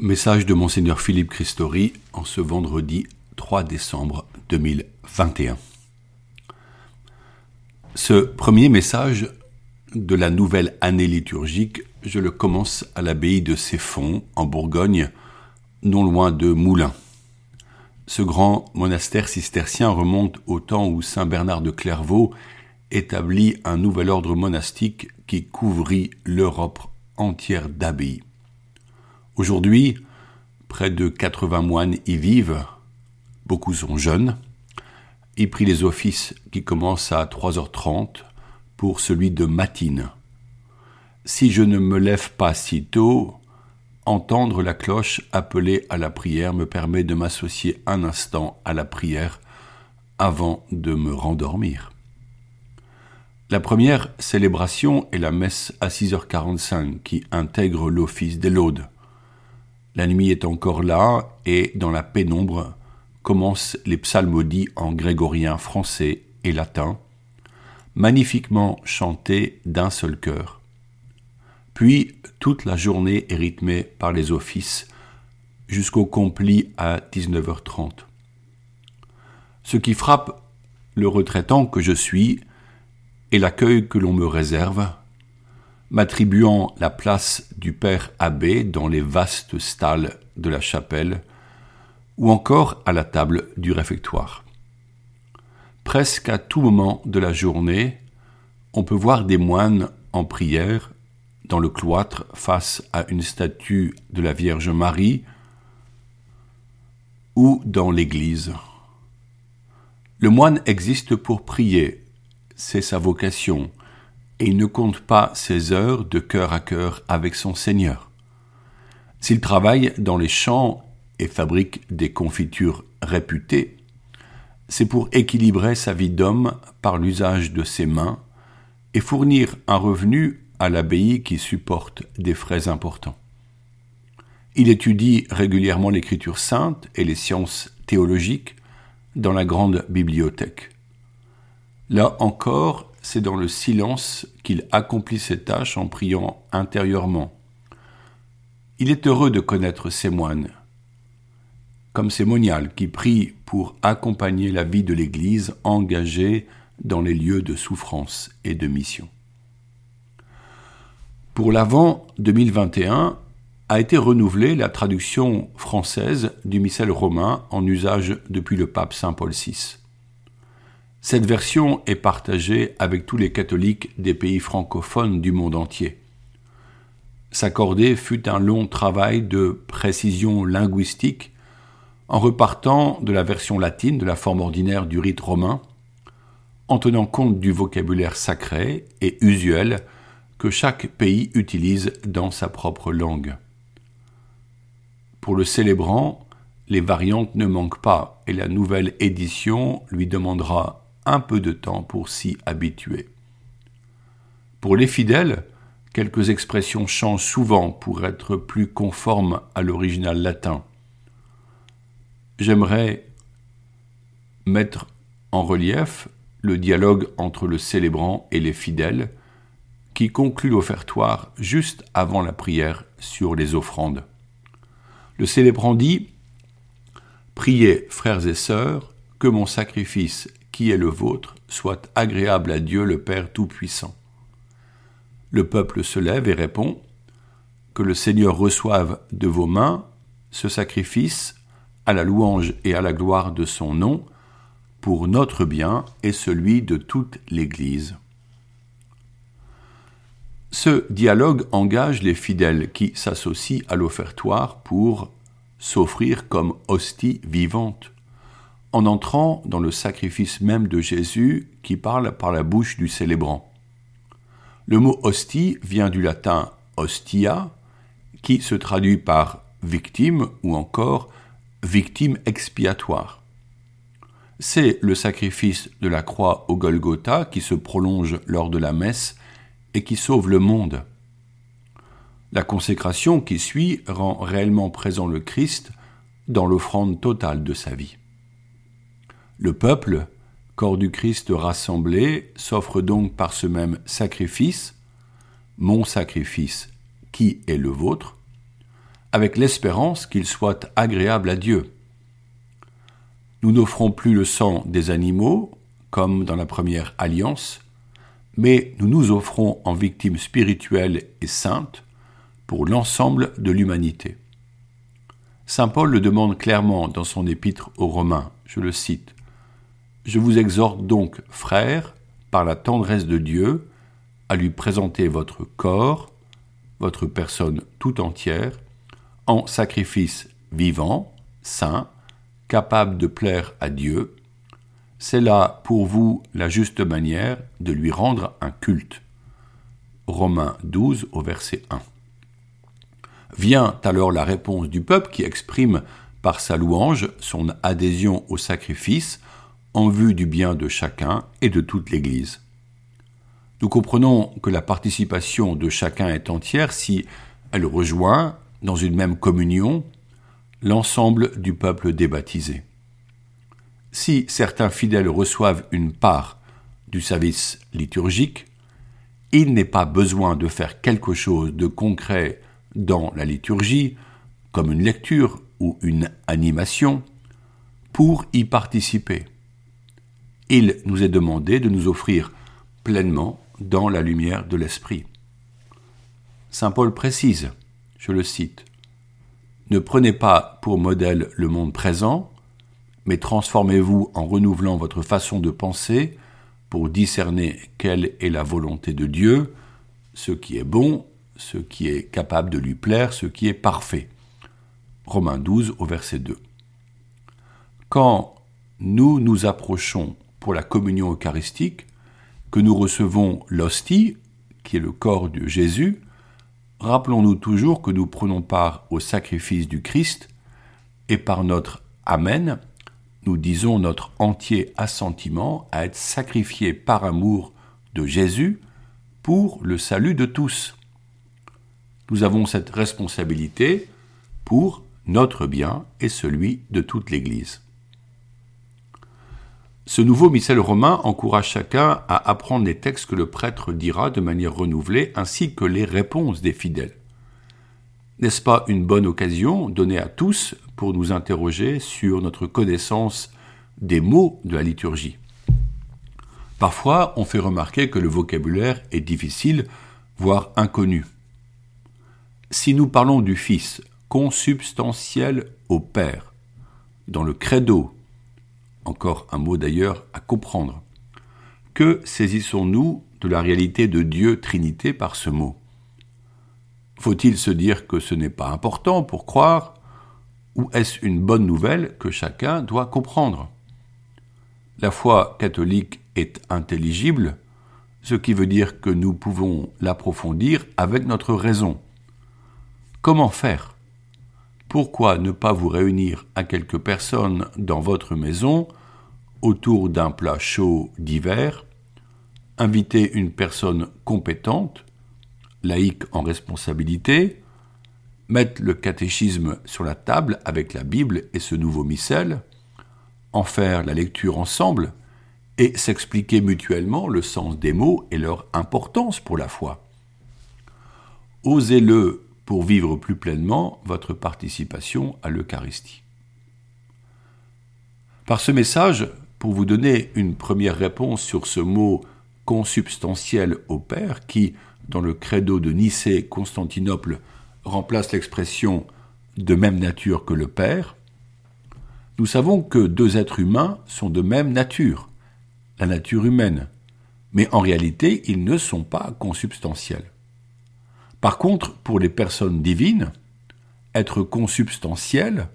Message de Monseigneur Philippe Christori en ce vendredi 3 décembre 2021. Ce premier message de la nouvelle année liturgique, je le commence à l'abbaye de Céphon, en Bourgogne, non loin de Moulins. Ce grand monastère cistercien remonte au temps où saint Bernard de Clairvaux établit un nouvel ordre monastique qui couvrit l'Europe entière d'abbayes. Aujourd'hui, près de 80 moines y vivent, beaucoup sont jeunes. y prit les offices qui commencent à 3h30 pour celui de matine. Si je ne me lève pas si tôt, entendre la cloche appeler à la prière me permet de m'associer un instant à la prière avant de me rendormir. La première célébration est la messe à 6h45 qui intègre l'office des laudes. La nuit est encore là et dans la pénombre commencent les psalmodies en grégorien français et latin, magnifiquement chantés d'un seul cœur. Puis toute la journée est rythmée par les offices jusqu'au compli à 19h30. Ce qui frappe le retraitant que je suis, et l'accueil que l'on me réserve, m'attribuant la place du père abbé dans les vastes stalles de la chapelle, ou encore à la table du réfectoire. Presque à tout moment de la journée, on peut voir des moines en prière dans le cloître face à une statue de la Vierge Marie ou dans l'église. Le moine existe pour prier, c'est sa vocation, et il ne compte pas ses heures de cœur à cœur avec son Seigneur. S'il travaille dans les champs et fabrique des confitures réputées, c'est pour équilibrer sa vie d'homme par l'usage de ses mains et fournir un revenu à l'abbaye qui supporte des frais importants. Il étudie régulièrement l'écriture sainte et les sciences théologiques dans la grande bibliothèque. Là encore, c'est dans le silence qu'il accomplit ses tâches en priant intérieurement. Il est heureux de connaître ces moines, comme ces moniales qui prient pour accompagner la vie de l'Église engagée dans les lieux de souffrance et de mission. Pour l'Avent 2021, a été renouvelée la traduction française du missel romain en usage depuis le pape Saint Paul VI. Cette version est partagée avec tous les catholiques des pays francophones du monde entier. S'accorder fut un long travail de précision linguistique en repartant de la version latine de la forme ordinaire du rite romain, en tenant compte du vocabulaire sacré et usuel que chaque pays utilise dans sa propre langue. Pour le célébrant, les variantes ne manquent pas et la nouvelle édition lui demandera peu de temps pour s'y habituer. Pour les fidèles, quelques expressions changent souvent pour être plus conformes à l'original latin. J'aimerais mettre en relief le dialogue entre le célébrant et les fidèles, qui conclut l'offertoire juste avant la prière sur les offrandes. Le célébrant dit Priez, frères et sœurs, que mon sacrifice qui est le vôtre soit agréable à Dieu le Père Tout-Puissant. Le peuple se lève et répond Que le Seigneur reçoive de vos mains ce sacrifice à la louange et à la gloire de son nom, pour notre bien et celui de toute l'Église. Ce dialogue engage les fidèles qui s'associent à l'offertoire pour s'offrir comme hostie vivante en entrant dans le sacrifice même de Jésus qui parle par la bouche du célébrant. Le mot hostie vient du latin hostia, qui se traduit par victime ou encore victime expiatoire. C'est le sacrifice de la croix au Golgotha qui se prolonge lors de la messe et qui sauve le monde. La consécration qui suit rend réellement présent le Christ dans l'offrande totale de sa vie. Le peuple, corps du Christ rassemblé, s'offre donc par ce même sacrifice, mon sacrifice qui est le vôtre, avec l'espérance qu'il soit agréable à Dieu. Nous n'offrons plus le sang des animaux, comme dans la première alliance, mais nous nous offrons en victimes spirituelles et saintes pour l'ensemble de l'humanité. Saint Paul le demande clairement dans son épître aux Romains, je le cite. Je vous exhorte donc, frères, par la tendresse de Dieu, à lui présenter votre corps, votre personne tout entière, en sacrifice vivant, saint, capable de plaire à Dieu, c'est là pour vous la juste manière de lui rendre un culte. Romains 12 au verset 1. Vient alors la réponse du peuple qui exprime par sa louange son adhésion au sacrifice en vue du bien de chacun et de toute l'Église. Nous comprenons que la participation de chacun est entière si elle rejoint, dans une même communion, l'ensemble du peuple débaptisé. Si certains fidèles reçoivent une part du service liturgique, il n'est pas besoin de faire quelque chose de concret dans la liturgie, comme une lecture ou une animation, pour y participer. Il nous est demandé de nous offrir pleinement dans la lumière de l'Esprit. Saint Paul précise, je le cite, Ne prenez pas pour modèle le monde présent, mais transformez-vous en renouvelant votre façon de penser pour discerner quelle est la volonté de Dieu, ce qui est bon, ce qui est capable de lui plaire, ce qui est parfait. Romains 12 au verset 2. Quand nous nous approchons pour la communion eucharistique, que nous recevons l'hostie, qui est le corps de Jésus, rappelons-nous toujours que nous prenons part au sacrifice du Christ, et par notre Amen, nous disons notre entier assentiment à être sacrifié par amour de Jésus pour le salut de tous. Nous avons cette responsabilité pour notre bien et celui de toute l'Église. Ce nouveau missel romain encourage chacun à apprendre les textes que le prêtre dira de manière renouvelée, ainsi que les réponses des fidèles. N'est-ce pas une bonne occasion donnée à tous pour nous interroger sur notre connaissance des mots de la liturgie? Parfois, on fait remarquer que le vocabulaire est difficile, voire inconnu. Si nous parlons du Fils consubstantiel au Père, dans le credo, encore un mot d'ailleurs à comprendre. Que saisissons-nous de la réalité de Dieu Trinité par ce mot? Faut-il se dire que ce n'est pas important pour croire? Ou est-ce une bonne nouvelle que chacun doit comprendre? La foi catholique est intelligible, ce qui veut dire que nous pouvons l'approfondir avec notre raison. Comment faire? Pourquoi ne pas vous réunir à quelques personnes dans votre maison autour d'un plat chaud d'hiver, inviter une personne compétente, laïque en responsabilité, mettre le catéchisme sur la table avec la Bible et ce nouveau missel, en faire la lecture ensemble et s'expliquer mutuellement le sens des mots et leur importance pour la foi. Osez-le pour vivre plus pleinement votre participation à l'Eucharistie. Par ce message, pour vous donner une première réponse sur ce mot consubstantiel au Père qui, dans le credo de Nicée-Constantinople, remplace l'expression de même nature que le Père, nous savons que deux êtres humains sont de même nature, la nature humaine, mais en réalité ils ne sont pas consubstantiels. Par contre, pour les personnes divines, être consubstantiel,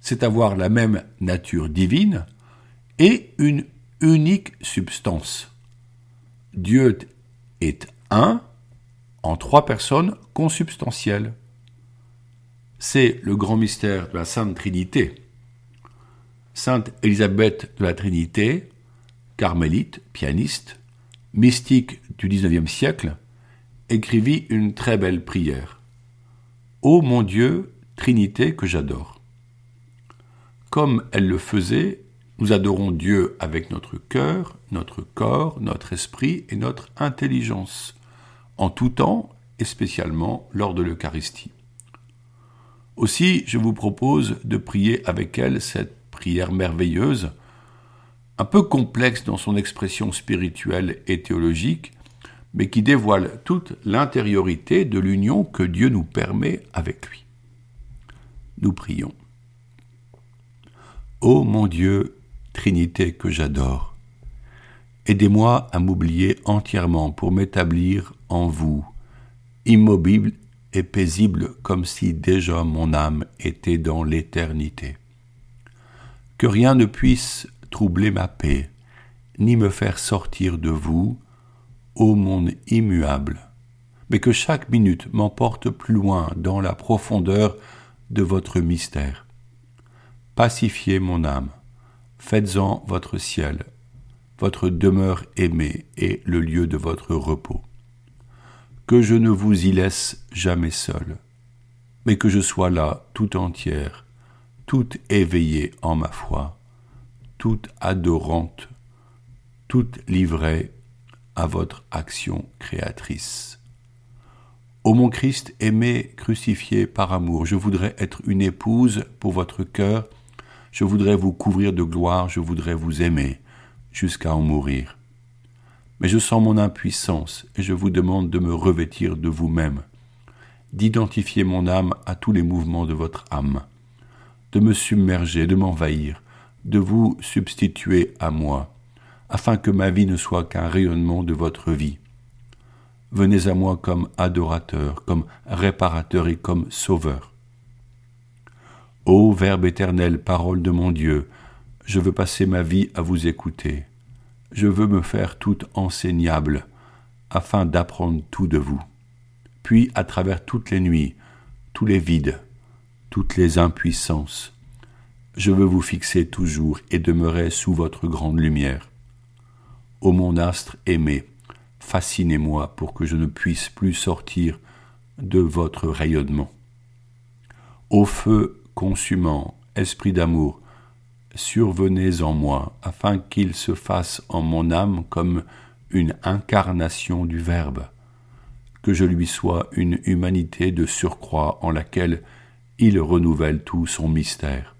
c'est avoir la même nature divine, et une unique substance. Dieu est un en trois personnes consubstantielles. C'est le grand mystère de la Sainte Trinité. Sainte Élisabeth de la Trinité, carmélite, pianiste, mystique du XIXe siècle, écrivit une très belle prière. Ô mon Dieu, Trinité que j'adore. Comme elle le faisait, nous adorons Dieu avec notre cœur, notre corps, notre esprit et notre intelligence, en tout temps et spécialement lors de l'Eucharistie. Aussi, je vous propose de prier avec elle cette prière merveilleuse, un peu complexe dans son expression spirituelle et théologique, mais qui dévoile toute l'intériorité de l'union que Dieu nous permet avec lui. Nous prions. Ô mon Dieu, Trinité que j'adore, aidez-moi à m'oublier entièrement pour m'établir en vous, immobile et paisible comme si déjà mon âme était dans l'éternité. Que rien ne puisse troubler ma paix, ni me faire sortir de vous, ô monde immuable, mais que chaque minute m'emporte plus loin dans la profondeur de votre mystère. Pacifiez mon âme, faites-en votre ciel, votre demeure aimée et le lieu de votre repos. Que je ne vous y laisse jamais seul, mais que je sois là tout entière, toute éveillée en ma foi, toute adorante, toute livrée à votre action créatrice. Ô mon Christ aimé, crucifié par amour, je voudrais être une épouse pour votre cœur, je voudrais vous couvrir de gloire, je voudrais vous aimer jusqu'à en mourir. Mais je sens mon impuissance et je vous demande de me revêtir de vous-même, d'identifier mon âme à tous les mouvements de votre âme, de me submerger, de m'envahir, de vous substituer à moi, afin que ma vie ne soit qu'un rayonnement de votre vie. Venez à moi comme adorateur, comme réparateur et comme sauveur. Ô Verbe éternel, parole de mon Dieu, je veux passer ma vie à vous écouter. Je veux me faire tout enseignable, afin d'apprendre tout de vous. Puis, à travers toutes les nuits, tous les vides, toutes les impuissances, je veux vous fixer toujours et demeurer sous votre grande lumière. Ô mon astre aimé, fascinez-moi pour que je ne puisse plus sortir de votre rayonnement. Ô feu consumant, esprit d'amour, survenez en moi, afin qu'il se fasse en mon âme comme une incarnation du Verbe, que je lui sois une humanité de surcroît en laquelle il renouvelle tout son mystère.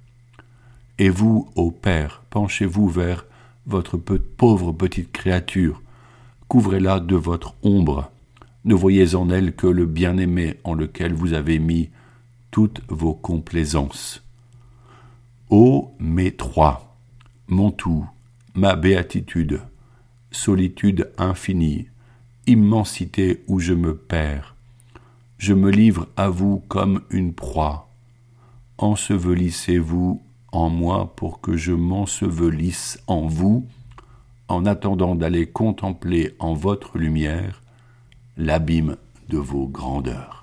Et vous, ô Père, penchez-vous vers votre pauvre petite créature, couvrez-la de votre ombre, ne voyez en elle que le bien-aimé en lequel vous avez mis toutes vos complaisances. Ô mes trois, mon tout, ma béatitude, solitude infinie, immensité où je me perds, je me livre à vous comme une proie. Ensevelissez-vous en moi pour que je m'ensevelisse en vous, en attendant d'aller contempler en votre lumière l'abîme de vos grandeurs.